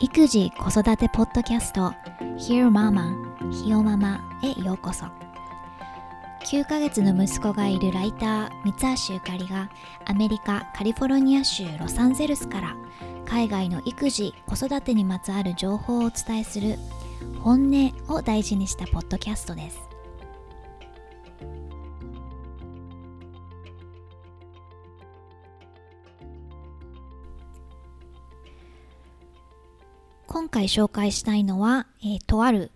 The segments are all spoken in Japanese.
育児子育てポッドキャスト Hear Mama ひよママへようこそ。9ヶ月の息子がいるライター三橋ゆかりがアメリカカリフォルニア州ロサンゼルスから海外の育児子育てにまつわる情報をお伝えする本音を大事にしたポッドキャストです。今回紹介したいのは、えー、とある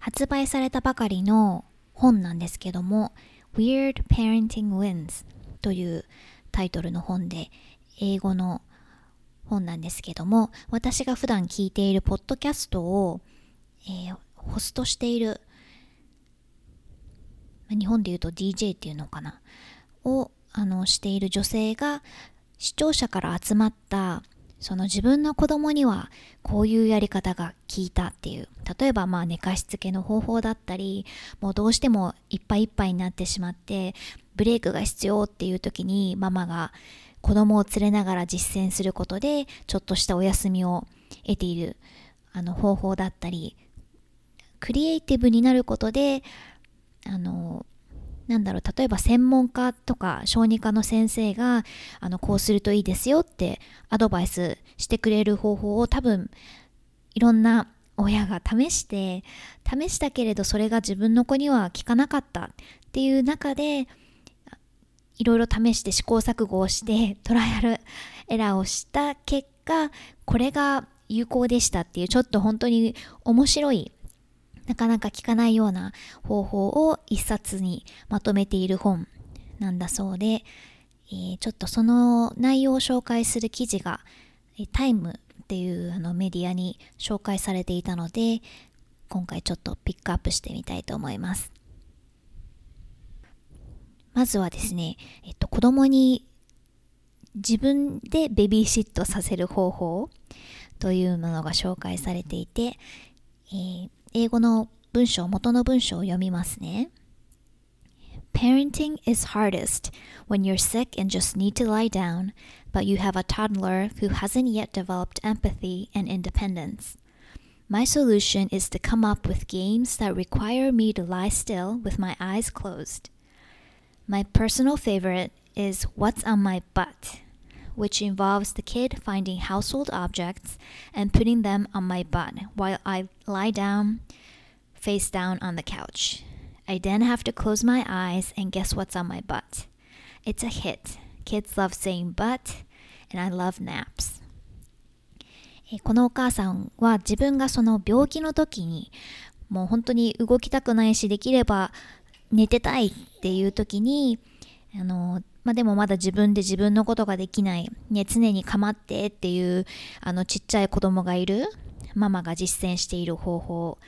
発売されたばかりの本なんですけども Weird Parenting Wins というタイトルの本で英語の本なんですけども私が普段聞いているポッドキャストを、えー、ホストしている日本で言うと DJ っていうのかな？をあのしている女性が視聴者から集まったその自分の子供にはこういうやり方が効いたっていう。例えばまあ寝かしつけの方法だったりもうどうしてもいっぱいいっぱいになってしまってブレイクが必要っていう時にママが子供を連れながら実践することでちょっとしたお休みを得ているあの方法だったりクリエイティブになることであのなんだろう例えば専門家とか小児科の先生があのこうするといいですよってアドバイスしてくれる方法を多分いろんな親が試して試したけれどそれが自分の子には効かなかったっていう中でいろいろ試して試行錯誤をしてトライアルエラーをした結果これが有効でしたっていうちょっと本当に面白いなかなか聞かないような方法を一冊にまとめている本なんだそうで、えー、ちょっとその内容を紹介する記事が、えタイムっていうあのメディアに紹介されていたので今回ちょっとピックアップしてみたいと思います。まずはですね、えっと、子供に自分でベビーシットさせる方法というものが紹介されていて、えー、英語の文章、元の文章を読みますね。Parenting is hardest when you're sick and just need to lie down, but you have a toddler who hasn't yet developed empathy and independence. My solution is to come up with games that require me to lie still with my eyes closed. My personal favorite is What's on My Butt, which involves the kid finding household objects and putting them on my butt while I lie down, face down on the couch. I then have to close my eyes and guess what's on my butt. It's a hit. Kids love saying butt, and I love naps. このお母さんは自分がその病気の時にもう本当に動きたくないしできれば寝てたいっていう時にあの まあ、でもまだ自分で自分のことができない、ね、常に構ってっていうあのちっちゃい子供がいる。ママが実践している方法。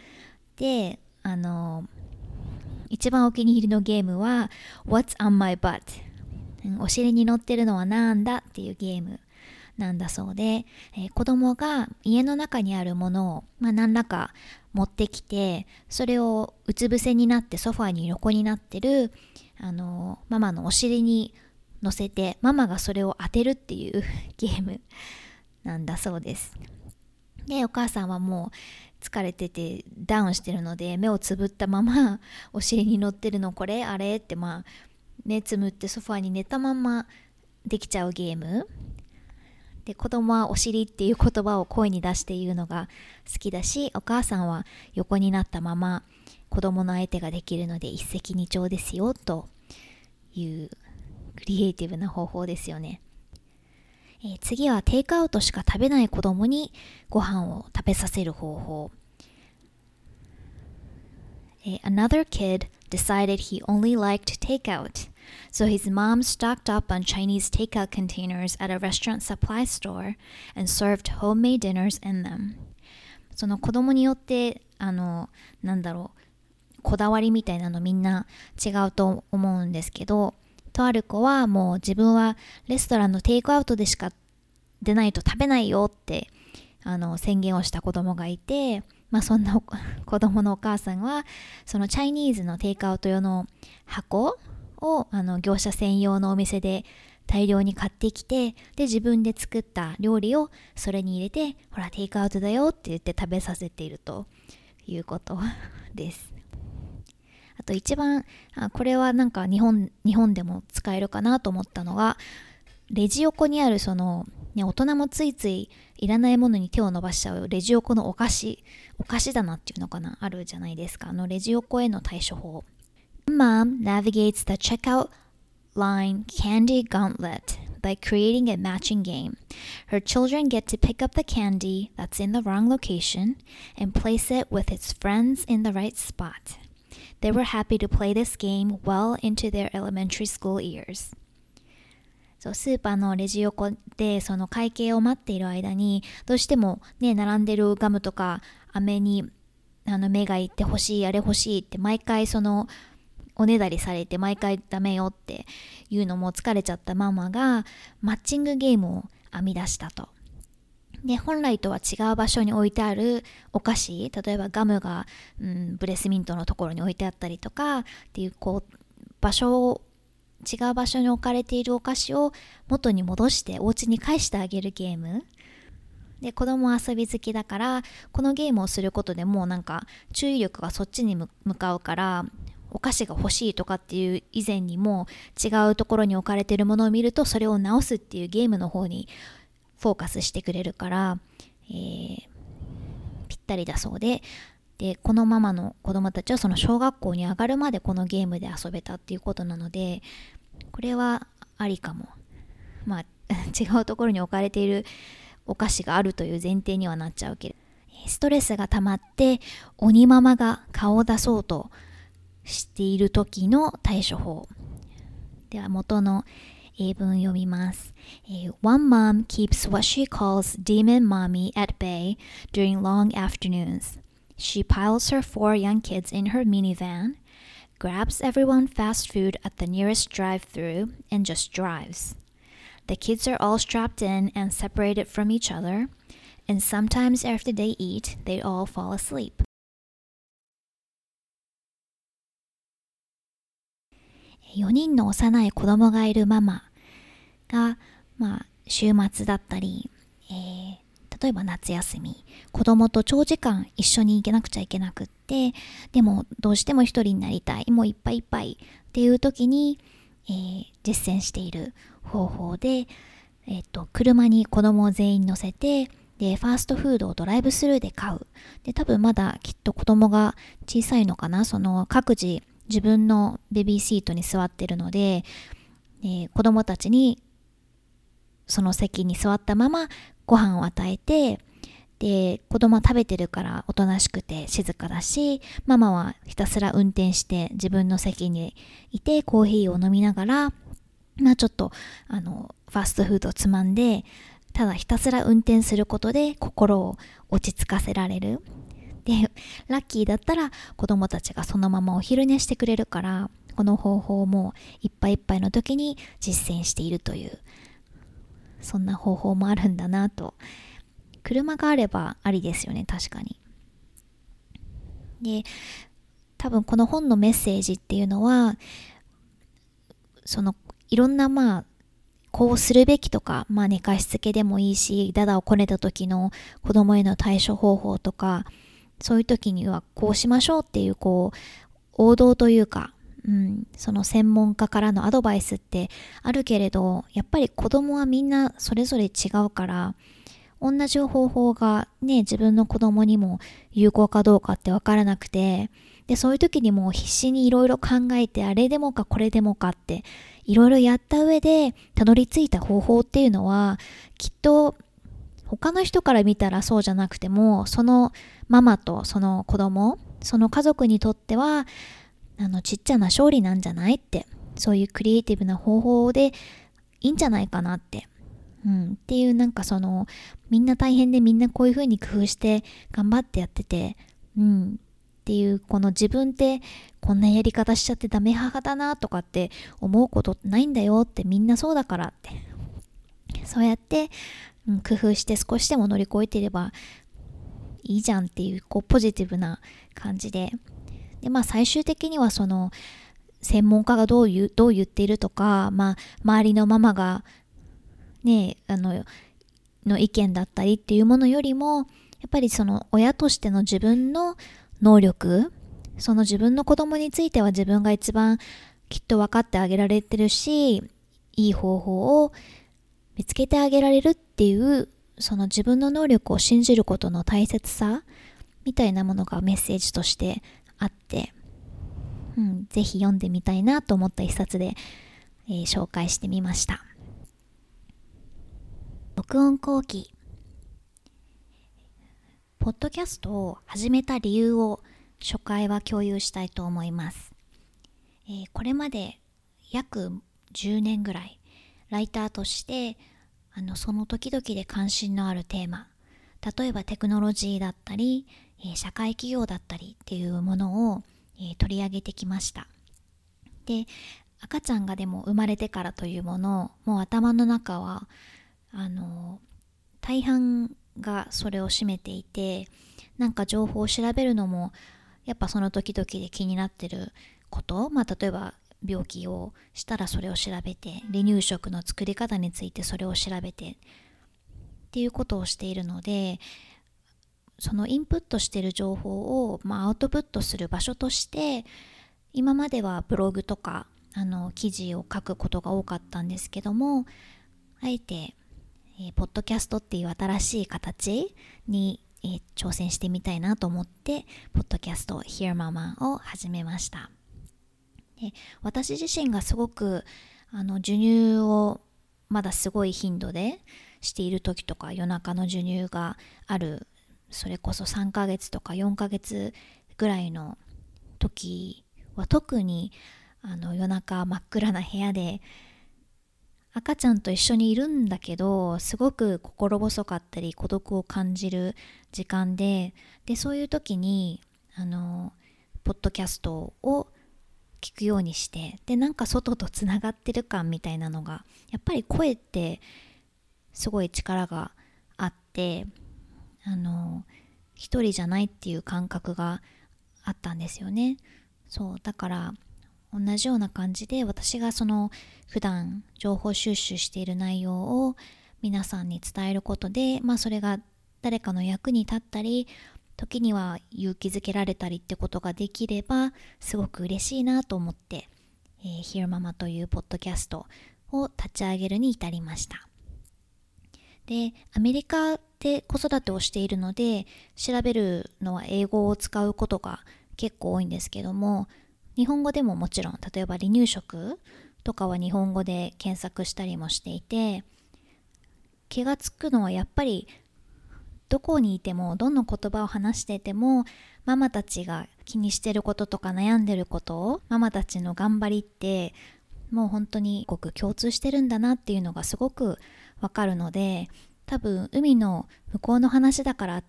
であの一番お気に入りのゲームは What's on my butt? お尻に乗ってるのはなんだっていうゲーム。なんだそうで、えー、子供が家の中にあるものを、まあ、何らか持ってきてそれをうつ伏せになってソファーに横になってるあのママのお尻に乗せてママがそれを当てるっていう ゲームなんだそうです。でお母さんはもう疲れててダウンしてるので目をつぶったままお尻に乗ってるの。これあれ？ってまあ目つむってソファーに寝たままできちゃうゲーム。で子供はお尻っていう言葉を声に出して言うのが好きだしお母さんは横になったまま子供の相手ができるので一石二鳥ですよというクリエイティブな方法ですよね、えー、次はテイクアウトしか食べない子供にご飯を食べさせる方法、えー、Another kid decided he only liked takeout. So his mom stocked up on Chinese takeout containers at a restaurant supply store and served homemade dinners in them. その子供によってあのなんだろうこだわりみたいなのみんな違うと思うんですけどとある子はもう自分はレストランのテイクアウトでしか出ないと食べないよってあの宣言をした子供がいてまあそんな 子供のお母さんはそのチャイニーズのテイクアウト用の箱をあの業者専用のお店で大量に買ってきてで自分で作った料理をそれに入れてほらテイクアウトだよって言って食べさせているということ です。あと一番あこれはなんか日本日本でも使えるかなと思ったのがレジ横にあるその、ね、大人もついついいらないものに手を伸ばしちゃうレジ横のお菓子お菓子棚っていうのかなあるじゃないですか。あのレジ横への対処法。Mom navigates the checkout line Candy Gauntlet by creating a matching game. Her children get to pick up the candy that's in the wrong location and place it with its friends in the right spot. They were happy to play this game well into their elementary school years. そうスーパーのレジ横でその会計を待っている間にどうしてもね並んでるガムとか飴にあの目がいってほしいあれ欲しいって毎回その おねだりされて毎回ダメよっていうのも疲れちゃったママがマッチングゲームを編み出したと。で本来とは違う場所に置いてあるお菓子例えばガムが、うん、ブレスミントのところに置いてあったりとかっていうこう場所を違う場所に置かれているお菓子を元に戻してお家に返してあげるゲームで子供遊び好きだからこのゲームをすることでもうなんか注意力がそっちに向かうからお菓子が欲しいとかっていう以前にも違うところに置かれてるものを見るとそれを直すっていうゲームの方にフォーカスしてくれるから、えー、ぴったりだそうで。でこのママの子供たちはその小学校に上がるまでこのゲームで遊べたっていうことなのでこれはありかも。まあ 違うところに置かれているお菓子があるという前提にはなっちゃうけど。ストレスが溜まって鬼ママが顔を出そうとしている時の対処法。では元の英文読みます。One mom keeps what she calls demon mommy at bay during long afternoons. She piles her four young kids in her minivan, grabs everyone fast food at the nearest drive through, and just drives. The kids are all strapped in and separated from each other, and sometimes after they eat, they all fall asleep. 4人の幼い子供がいるママが、まあ、週末だったり、えー、例えば夏休み、子供と長時間一緒に行けなくちゃいけなくって、でもどうしても一人になりたい、もういっぱいいっぱいっていう時に、えー、実践している方法で、えっ、と、車に子供を全員乗せて、で、ファーストフードをドライブスルーで買う。で、多分まだきっと子供が小さいのかな、その各自自分のベビーシートに座ってるので、えー、子供たちにその席に座ったままご飯を与えてで子供は食べてるからおとなしくて静かだしママはひたすら運転して自分の席にいてコーヒーを飲みながらまあちょっとあのファストフードをつまんでただひたすら運転することで心を落ち着かせられる。で、ラッキーだったら子供たちがそのままお昼寝してくれるから、この方法もいっぱいいっぱいの時に実践しているという、そんな方法もあるんだなと。車があればありですよね、確かに。で、多分この本のメッセージっていうのは、そのいろんなまあこうするべきとか、まあ寝かしつけでもいいし、ダダをこねた時の子供への対処方法とか、そういう時にはこうしましょうっていうこう王道というか、うん、その専門家からのアドバイスってあるけれどやっぱり子供はみんなそれぞれ違うから同じ方法がね自分の子供にも有効かどうかってわからなくてでそういう時にもう必死にいろいろ考えてあれでもかこれでもかっていろいろやった上でたどり着いた方法っていうのはきっと他の人から見たらそうじゃなくてもそのママとその子供その家族にとってはあのちっちゃな勝利なんじゃないってそういうクリエイティブな方法でいいんじゃないかなって、うん、っていうなんかそのみんな大変でみんなこういう風に工夫して頑張ってやってて、うん、っていうこの自分ってこんなやり方しちゃってダメ母だなとかって思うことないんだよってみんなそうだからって。そうやって、うん、工夫して少しでも乗り越えていればいいじゃんっていうこうポジティブな感じで。でまあ最終的にはその専門家がどう言うどう言っているとか、まあ、周りのママがねあのの意見だったりっていうものよりもやっぱりその親としての自分の能力その自分の子供については自分が一番きっと分かってあげられてるしいい方法を見つけてあげられるっていうその自分の能力を信じることの大切さみたいなものがメッセージとしてあって、うん、ぜひ読んでみたいなと思った一冊で、えー、紹介してみました。録音後期ポッドキャストを始めた理由を初回は共有したいと思います。えー、これまで約10年ぐらいライターとしてあのその時々で関心のあるテーマ。例えばテクノロジーだったり、え、社会企業だったりっていうものを、え、取り上げてきました。で赤ちゃんがでも生まれてからというものもう頭の中はあの大半がそれを占めていてなんか情報を調べるのもやっぱその時々で気になってること。まあ例えば病気をしたらそれを調べて離乳食の作り方についてそれを調べてっていうことをしているのでそのインプットしてる情報を、まあ、アウトプットする場所として今まではブログとかあの記事を書くことが多かったんですけどもあえて、えー、ポッドキャストっていう新しい形に、えー、挑戦してみたいなと思ってポッドキャスト Hear Mama を始めました。で私自身がすごくあの授乳をまだすごい頻度でしている時とか夜中の授乳がある。それこそ3ヶ月とか4ヶ月ぐらいの時は特にあの夜中真っ暗な部屋で赤ちゃんと一緒にいるんだけどすごく心細かったり孤独を感じる時間ででそういう時にあのポッドキャストを聞くようにしてでなんか外とつながってる感みたいなのがやっぱり声ってすごい力があってあの一人じゃないっていう感覚があったんですよね。そうだから同じような感じで私がその普段情報収集している内容を皆さんに伝えることでまあそれが誰かの役に立ったり時には勇気づけられたりってことができればすごく嬉しいなと思って、えー、Hear Mama というポッドキャストを立ち上げるに至りました。でアメリカで子育てをしているので調べるのは英語を使うことが結構多いんですけども日本語でももちろん例えば離乳食とかは日本語で検索したりもしていて気がつくのはやっぱりどこにいてもどの言葉を話しててもママたちが気にしてることとか悩んでることをママたちの頑張りってもう本当にごく共通してるんだなっていうのがすごくわかるので多分海の向こうの話だから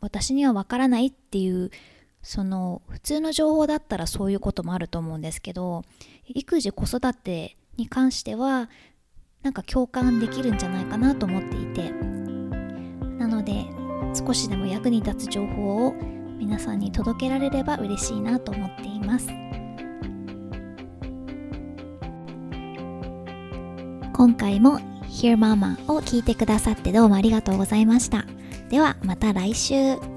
私にはわからないっていうその普通の情報だったらそういうこともあると思うんですけど育児子育てに関してはなんか共感できるんじゃないかなと思っていて。少しでも役に立つ情報を皆さんに届けられれば嬉しいなと思っています。今回も Hear Mama を聞いてくださってどうもありがとうございました。ではまた来週。